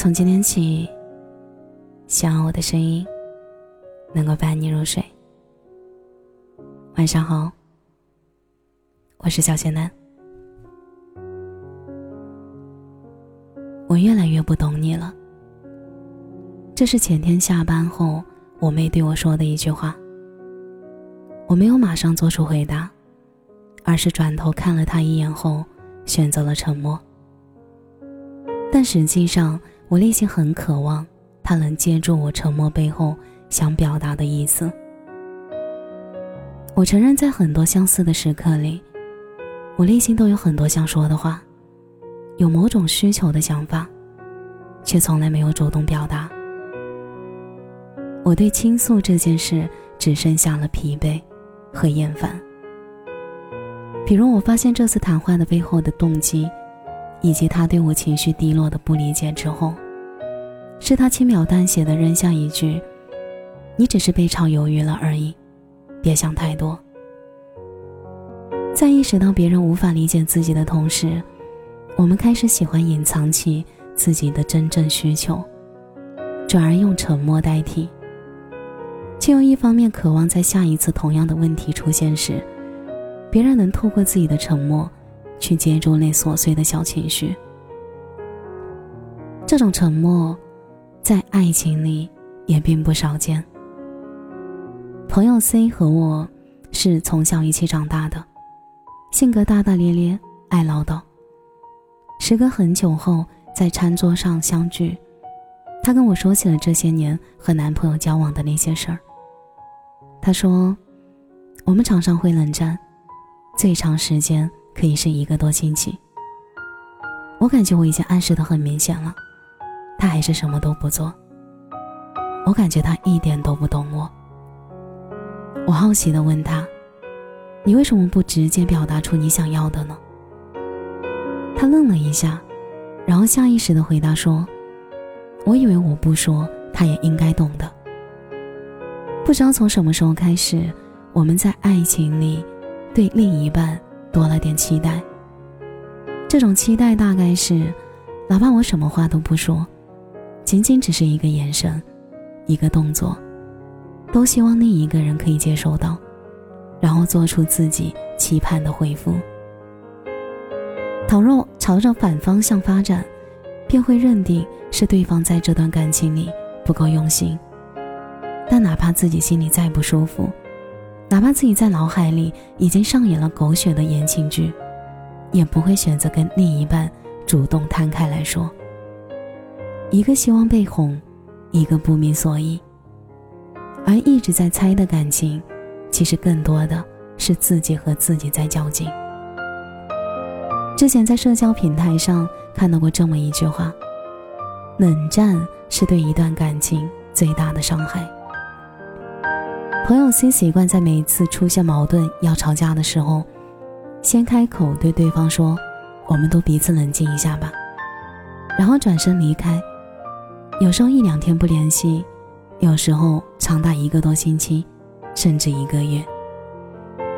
从今天起，希望我的声音能够伴你入睡。晚上好，我是小仙男。我越来越不懂你了。这是前天下班后我妹对我说的一句话。我没有马上做出回答，而是转头看了她一眼后，选择了沉默。但实际上，我内心很渴望他能接住我沉默背后想表达的意思。我承认，在很多相似的时刻里，我内心都有很多想说的话，有某种需求的想法，却从来没有主动表达。我对倾诉这件事只剩下了疲惫。和厌烦。比如，我发现这次谈话的背后的动机，以及他对我情绪低落的不理解之后，是他轻描淡写的扔下一句：“你只是被炒鱿鱼了而已，别想太多。”在意识到别人无法理解自己的同时，我们开始喜欢隐藏起自己的真正需求，转而用沉默代替。却又一方面渴望在下一次同样的问题出现时，别人能透过自己的沉默，去接住那琐碎的小情绪。这种沉默，在爱情里也并不少见。朋友 C 和我是从小一起长大的，性格大大咧咧，爱唠叨。时隔很久后，在餐桌上相聚，她跟我说起了这些年和男朋友交往的那些事儿。他说：“我们常常会冷战，最长时间可以是一个多星期。我感觉我已经暗示的很明显了，他还是什么都不做。我感觉他一点都不懂我。我好奇的问他：‘你为什么不直接表达出你想要的呢？’他愣了一下，然后下意识的回答说：‘我以为我不说，他也应该懂的。’”不知道从什么时候开始，我们在爱情里对另一半多了点期待。这种期待大概是，哪怕我什么话都不说，仅仅只是一个眼神、一个动作，都希望另一个人可以接收到，然后做出自己期盼的回复。倘若朝着反方向发展，便会认定是对方在这段感情里不够用心。但哪怕自己心里再不舒服，哪怕自己在脑海里已经上演了狗血的言情剧，也不会选择跟另一半主动摊开来说。一个希望被哄，一个不明所以。而一直在猜的感情，其实更多的是自己和自己在较劲。之前在社交平台上看到过这么一句话：冷战是对一段感情最大的伤害。朋友新习惯在每一次出现矛盾要吵架的时候，先开口对对方说：“我们都彼此冷静一下吧。”然后转身离开。有时候一两天不联系，有时候长达一个多星期，甚至一个月。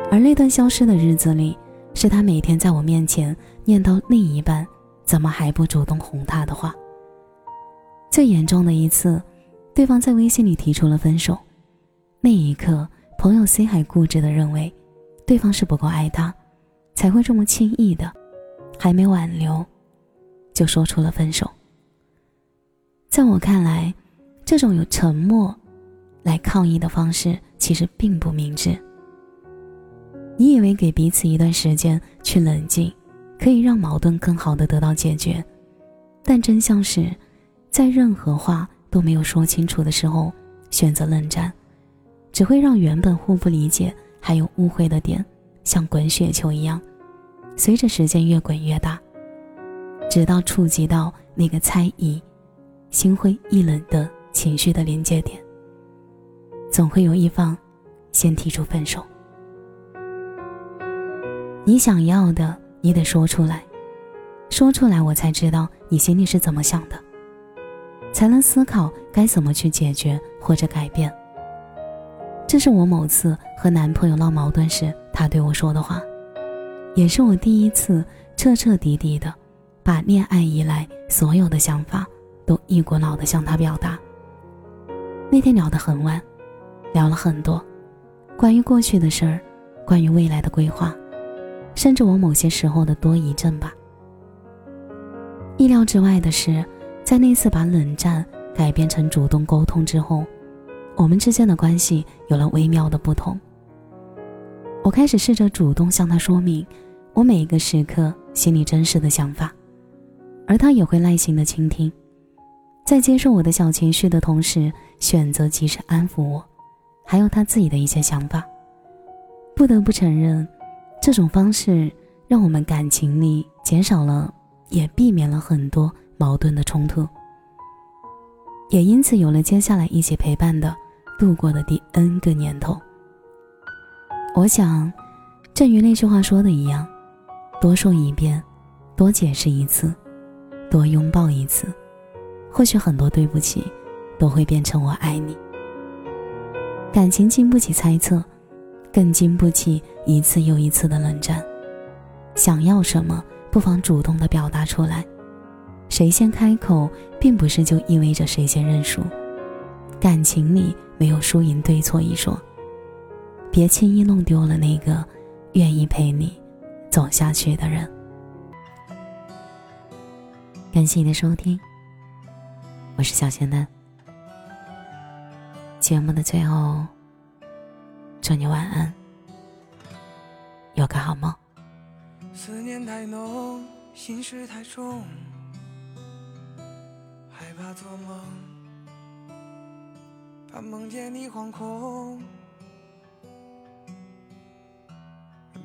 而那段消失的日子里，是他每天在我面前念叨另一半怎么还不主动哄他的话。最严重的一次，对方在微信里提出了分手。那一刻，朋友 C 还固执的认为，对方是不够爱他，才会这么轻易的，还没挽留，就说出了分手。在我看来，这种用沉默来抗议的方式，其实并不明智。你以为给彼此一段时间去冷静，可以让矛盾更好的得到解决，但真相是，在任何话都没有说清楚的时候，选择冷战。只会让原本互不理解还有误会的点，像滚雪球一样，随着时间越滚越大，直到触及到那个猜疑、心灰意冷的情绪的临界点。总会有一方先提出分手。你想要的，你得说出来，说出来我才知道你心里是怎么想的，才能思考该怎么去解决或者改变。这是我某次和男朋友闹矛盾时，他对我说的话，也是我第一次彻彻底底的把恋爱以来所有的想法都一股脑的向他表达。那天聊得很晚，聊了很多，关于过去的事儿，关于未来的规划，甚至我某些时候的多疑症吧。意料之外的是，在那次把冷战改变成主动沟通之后，我们之间的关系有了微妙的不同。我开始试着主动向他说明我每一个时刻心里真实的想法，而他也会耐心的倾听，在接受我的小情绪的同时，选择及时安抚我，还有他自己的一些想法。不得不承认，这种方式让我们感情里减少了。也避免了很多矛盾的冲突，也因此有了接下来一起陪伴的度过的第 N 个年头。我想，正如那句话说的一样，多说一遍，多解释一次，多拥抱一次，或许很多对不起都会变成我爱你。感情经不起猜测，更经不起一次又一次的冷战。想要什么？不妨主动的表达出来，谁先开口，并不是就意味着谁先认输。感情里没有输赢对错一说，别轻易弄丢了那个愿意陪你走下去的人。感谢你的收听，我是小仙丹。节目的最后，祝你晚安，有个好梦。思念太浓，心事太重，害怕做梦，怕梦见你惶恐，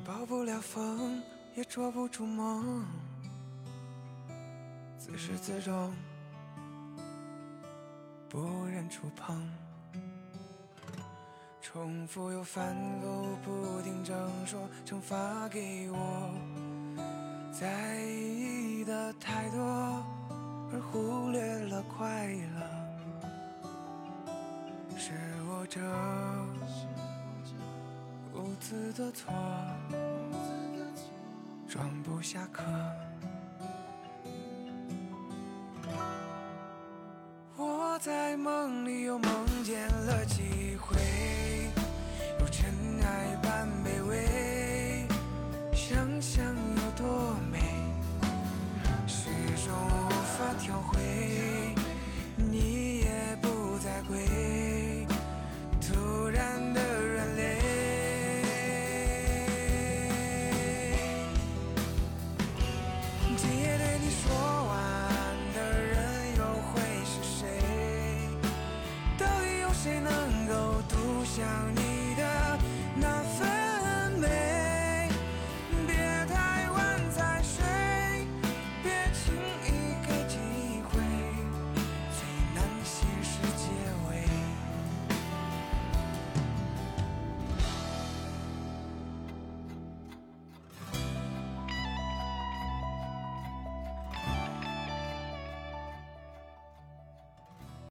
抱不了风，也捉不住梦，自始自终，不忍触碰。重复又反复，不停争说，惩罚给我在意的太多，而忽略了快乐，我这无知的错，装不下壳。我在梦里又梦见了几回。如尘埃般卑微，想想有多美，始终无法调回？